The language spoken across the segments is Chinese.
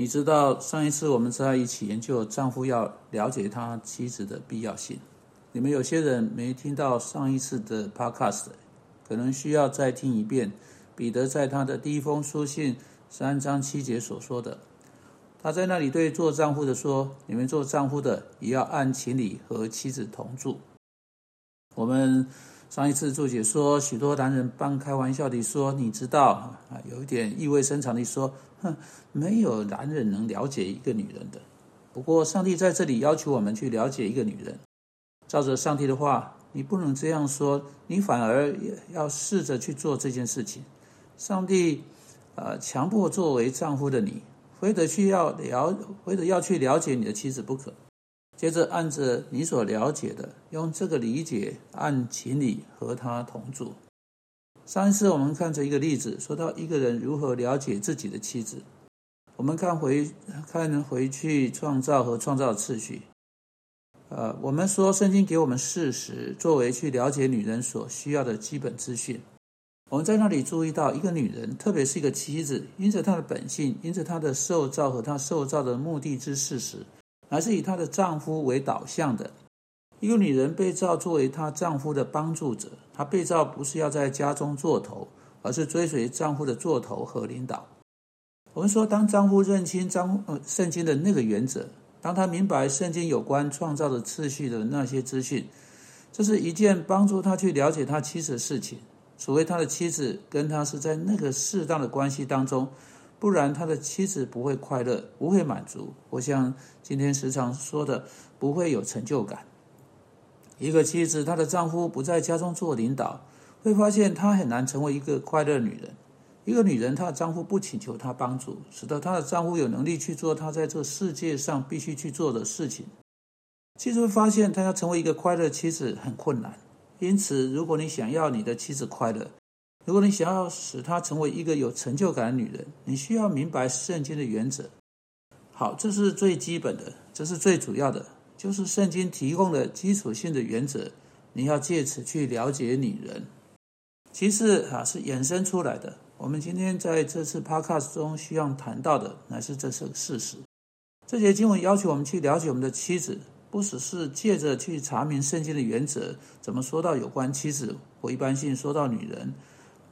你知道上一次我们在一起研究丈夫要了解他妻子的必要性。你们有些人没听到上一次的 podcast，可能需要再听一遍。彼得在他的第一封书信三章七节所说的，他在那里对做丈夫的说：“你们做丈夫的也要按情理和妻子同住。”我们上一次注解说，许多男人半开玩笑地说：“你知道啊，有一点意味深长地说。”哼，没有男人能了解一个女人的。不过，上帝在这里要求我们去了解一个女人。照着上帝的话，你不能这样说，你反而要试着去做这件事情。上帝，呃，强迫作为丈夫的你，非得去要了，非得要去了解你的妻子不可。接着，按着你所了解的，用这个理解按情理和他同住。上一次我们看着一个例子，说到一个人如何了解自己的妻子。我们看回看能回去创造和创造次序。呃，我们说圣经给我们事实作为去了解女人所需要的基本资讯。我们在那里注意到，一个女人，特别是一个妻子，因着她的本性，因着她的受造和她受造的目的之事实，而是以她的丈夫为导向的。一个女人被造作为她丈夫的帮助者，她被造不是要在家中做头，而是追随丈夫的做头和领导。我们说，当丈夫认清张呃圣经的那个原则，当他明白圣经有关创造的次序的那些资讯，这是一件帮助他去了解他妻子的事情。所谓他的妻子跟他是在那个适当的关系当中，不然他的妻子不会快乐，不会满足。我像今天时常说的，不会有成就感。一个妻子，她的丈夫不在家中做领导，会发现她很难成为一个快乐女人。一个女人，她的丈夫不请求她帮助，使得她的丈夫有能力去做她在这世界上必须去做的事情。妻子会发现，她要成为一个快乐妻子很困难。因此，如果你想要你的妻子快乐，如果你想要使她成为一个有成就感的女人，你需要明白圣经的原则。好，这是最基本的，这是最主要的。就是圣经提供的基础性的原则，你要借此去了解女人。其次啊，是衍生出来的。我们今天在这次 podcast 中需要谈到的，乃是这是个事实。这节经文要求我们去了解我们的妻子，不只是借着去查明圣经的原则，怎么说到有关妻子或一般性说到女人，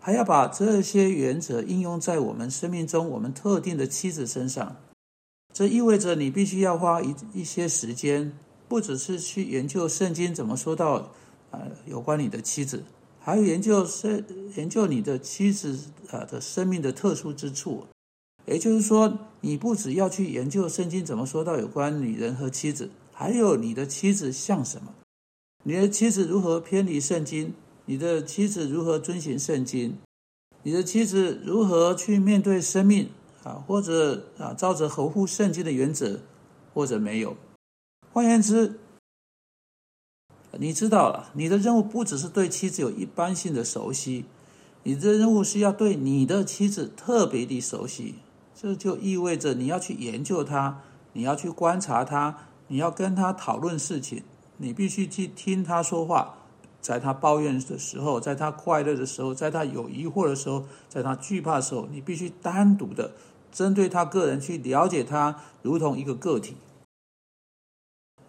还要把这些原则应用在我们生命中我们特定的妻子身上。这意味着你必须要花一一些时间，不只是去研究圣经怎么说到，呃，有关你的妻子，还有研究生研究你的妻子啊的生命的特殊之处。也就是说，你不只要去研究圣经怎么说到有关女人和妻子，还有你的妻子像什么，你的妻子如何偏离圣经，你的妻子如何遵循圣经，你的妻子如何去面对生命。啊，或者啊，照着合乎圣经的原则，或者没有。换言之，你知道了，你的任务不只是对妻子有一般性的熟悉，你的任务是要对你的妻子特别的熟悉。这就意味着你要去研究她，你要去观察她，你要跟她讨论事情，你必须去听她说话。在他抱怨的时候，在他快乐的时候，在他有疑惑的时候，在他惧怕的时候，你必须单独的。针对他个人去了解他，如同一个个体。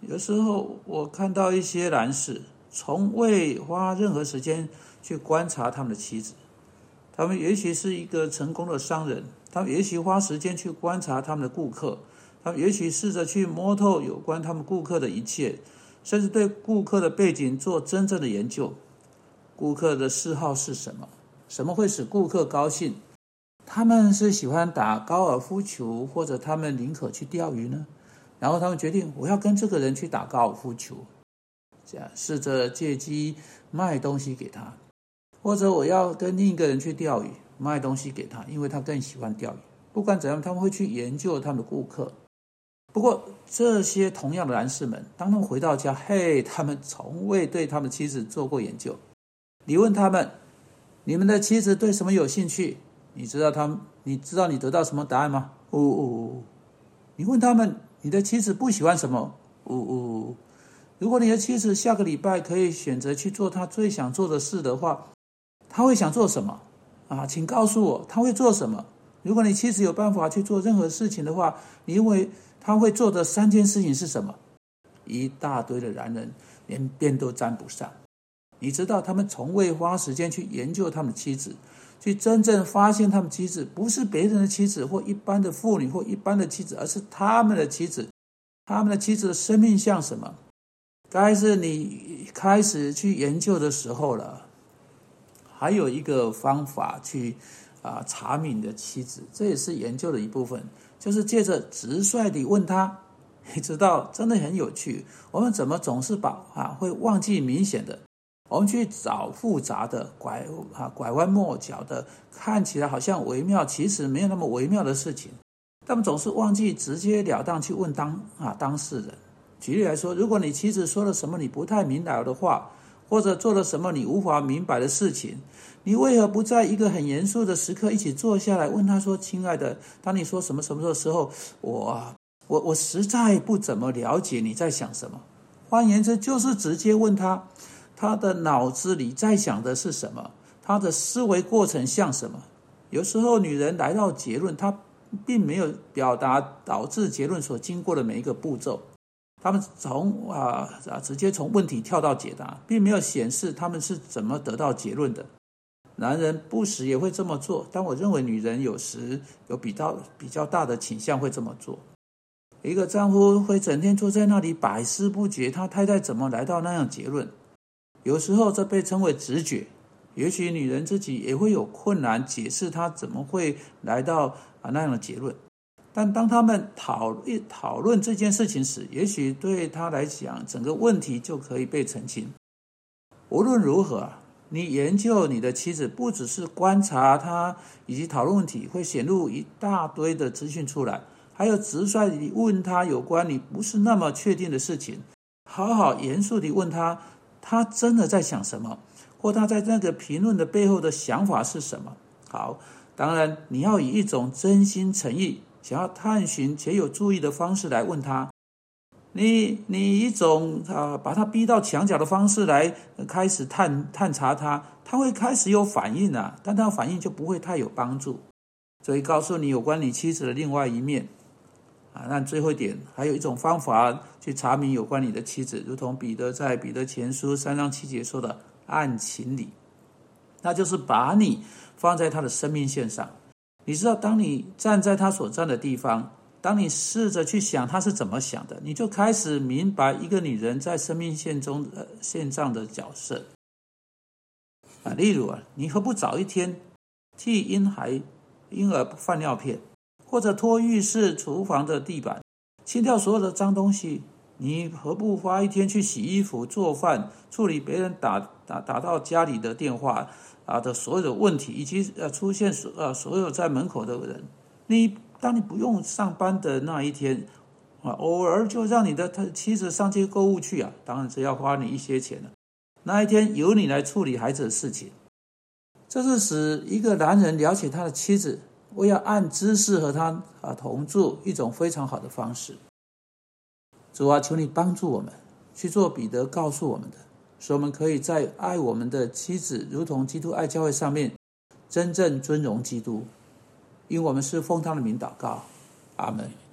有时候我看到一些男士从未花任何时间去观察他们的妻子，他们也许是一个成功的商人，他们也许花时间去观察他们的顾客，他们也许试着去摸透有关他们顾客的一切，甚至对顾客的背景做真正的研究。顾客的嗜好是什么？什么会使顾客高兴？他们是喜欢打高尔夫球，或者他们宁可去钓鱼呢？然后他们决定，我要跟这个人去打高尔夫球，这样试着借机卖东西给他，或者我要跟另一个人去钓鱼，卖东西给他，因为他更喜欢钓鱼。不管怎样，他们会去研究他们的顾客。不过，这些同样的男士们，当他们回到家，嘿，他们从未对他们妻子做过研究。你问他们，你们的妻子对什么有兴趣？你知道他们？你知道你得到什么答案吗？呜呜！你问他们，你的妻子不喜欢什么？呜呜！如果你的妻子下个礼拜可以选择去做她最想做的事的话，她会想做什么？啊，请告诉我，她会做什么？如果你妻子有办法去做任何事情的话，你认为他会做的三件事情是什么？一大堆的男人连边都沾不上。你知道，他们从未花时间去研究他们的妻子，去真正发现他们妻子不是别人的妻子或一般的妇女或一般的妻子，而是他们的妻子。他们的妻子的生命像什么？该是你开始去研究的时候了。还有一个方法去啊查明你的妻子，这也是研究的一部分，就是借着直率地问他。你知道，真的很有趣。我们怎么总是把啊会忘记明显的？我们去找复杂的、拐啊拐弯抹角的，看起来好像微妙，其实没有那么微妙的事情。他们总是忘记直截了当去问当啊当事人。举例来说，如果你妻子说了什么你不太明了的话，或者做了什么你无法明白的事情，你为何不在一个很严肃的时刻一起坐下来问他说：“亲爱的，当你说什么什么的时候，我我我实在不怎么了解你在想什么。”换言之，就是直接问他，他的脑子里在想的是什么，他的思维过程像什么。有时候女人来到结论，她并没有表达导致结论所经过的每一个步骤。他们从啊啊直接从问题跳到解答，并没有显示他们是怎么得到结论的。男人不时也会这么做，但我认为女人有时有比较比较大的倾向会这么做。一个丈夫会整天坐在那里百思不解，他太太怎么来到那样结论？有时候这被称为直觉。也许女人自己也会有困难解释她怎么会来到啊那样的结论。但当他们讨论讨论这件事情时，也许对他来讲，整个问题就可以被澄清。无论如何，你研究你的妻子，不只是观察她以及讨论问题，会显露一大堆的资讯出来，还有直率地问他有关你不是那么确定的事情，好好严肃地问他，他真的在想什么，或他在那个评论的背后的想法是什么。好，当然你要以一种真心诚意。想要探寻且有注意的方式来问他，你你一种啊把他逼到墙角的方式来开始探探查他，他会开始有反应啊，但他反应就不会太有帮助。所以告诉你有关你妻子的另外一面啊。那最后一点，还有一种方法去查明有关你的妻子，如同彼得在彼得前书三章七节说的按情理，那就是把你放在他的生命线上。你知道，当你站在他所站的地方，当你试着去想他是怎么想的，你就开始明白一个女人在生命线中的线上的角色。啊，例如啊，你何不早一天替婴孩婴儿换尿片，或者拖浴室、厨房的地板，清掉所有的脏东西？你何不花一天去洗衣服、做饭、处理别人打打打到家里的电话？啊的所有的问题，以及呃出现所呃所有在门口的人，你当你不用上班的那一天，啊，偶尔就让你的他妻子上街购物去啊，当然是要花你一些钱的。那一天由你来处理孩子的事情，这是使一个男人了解他的妻子，我要按知识和他啊同住一种非常好的方式。主啊，求你帮助我们去做彼得告诉我们的。说我们可以在爱我们的妻子，如同基督爱教会上面，真正尊荣基督，因为我们是奉他的名祷告，阿门。